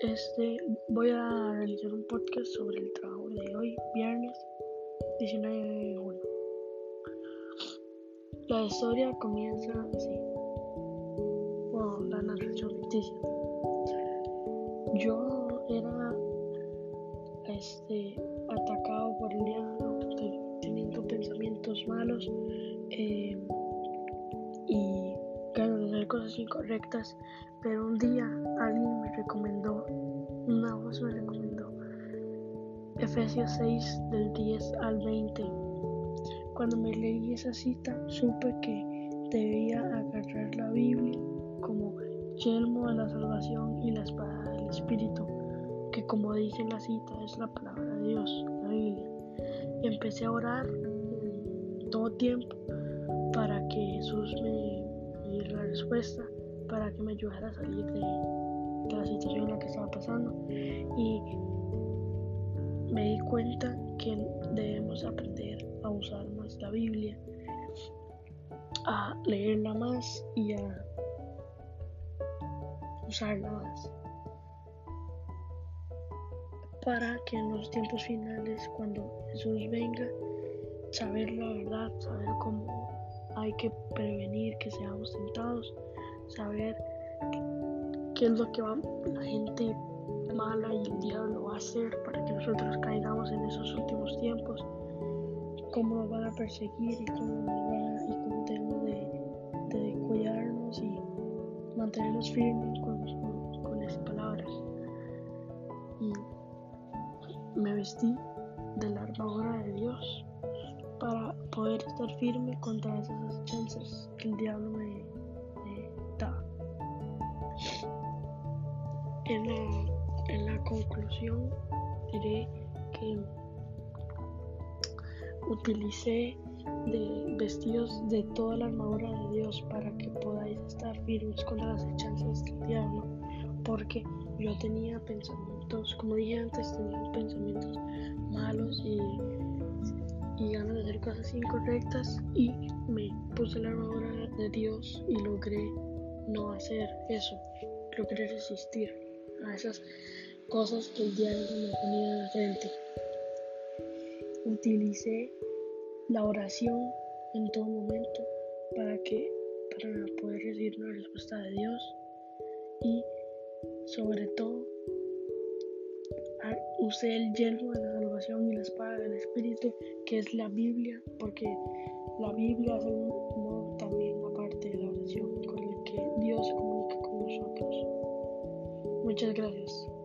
Este, voy a realizar un podcast sobre el trabajo de hoy, viernes 19 de junio. La historia comienza así. Bueno, la narración ficticia. Yo era este, cosas incorrectas. Pero un día alguien me recomendó, una voz me recomendó Efesios 6 del 10 al 20. Cuando me leí esa cita, supe que debía agarrar la Biblia como yelmo de la salvación y la espada del Espíritu, que como dice la cita es la palabra de Dios, la Biblia. Empecé a orar todo tiempo para que Jesús me respuesta para que me ayudara a salir de, la situación en la que estaba pasando. Y me di cuenta que debemos aprender a usar más la Biblia, a leerla más y a usarla más. Para que en los tiempos finales, cuando Jesús venga, saber la verdad, saber cómo hay que prevenir que seamos tentados saber qué es lo que va la gente mala y el diablo va a hacer para que nosotros caigamos en esos últimos tiempos, cómo nos van a perseguir y cómo, y cómo tenemos de, cuidarnos y mantenernos firmes con, con, esas palabras. Y me vestí de la armadura de Dios poder estar firme contra esas chances que el diablo me, En la, en la conclusión diré que utilicé de vestidos de toda la armadura de Dios para que podáis estar firmes contra las hechanzas del diablo, porque yo tenía pensamientos, como dije antes, tenía pensamientos malos y, y ganas de hacer cosas incorrectas y me puse la armadura de Dios y logré no hacer eso, logré resistir a esas cosas que el diablo me ponía en la frente. Utilicé la oración en todo momento para que para poder recibir una respuesta de Dios y sobre todo usé el yelmo de la salvación y la espada del Espíritu que es la Biblia porque la Biblia es un modo también aparte de la oración con el que Dios se comunica con nosotros. Muchas gracias.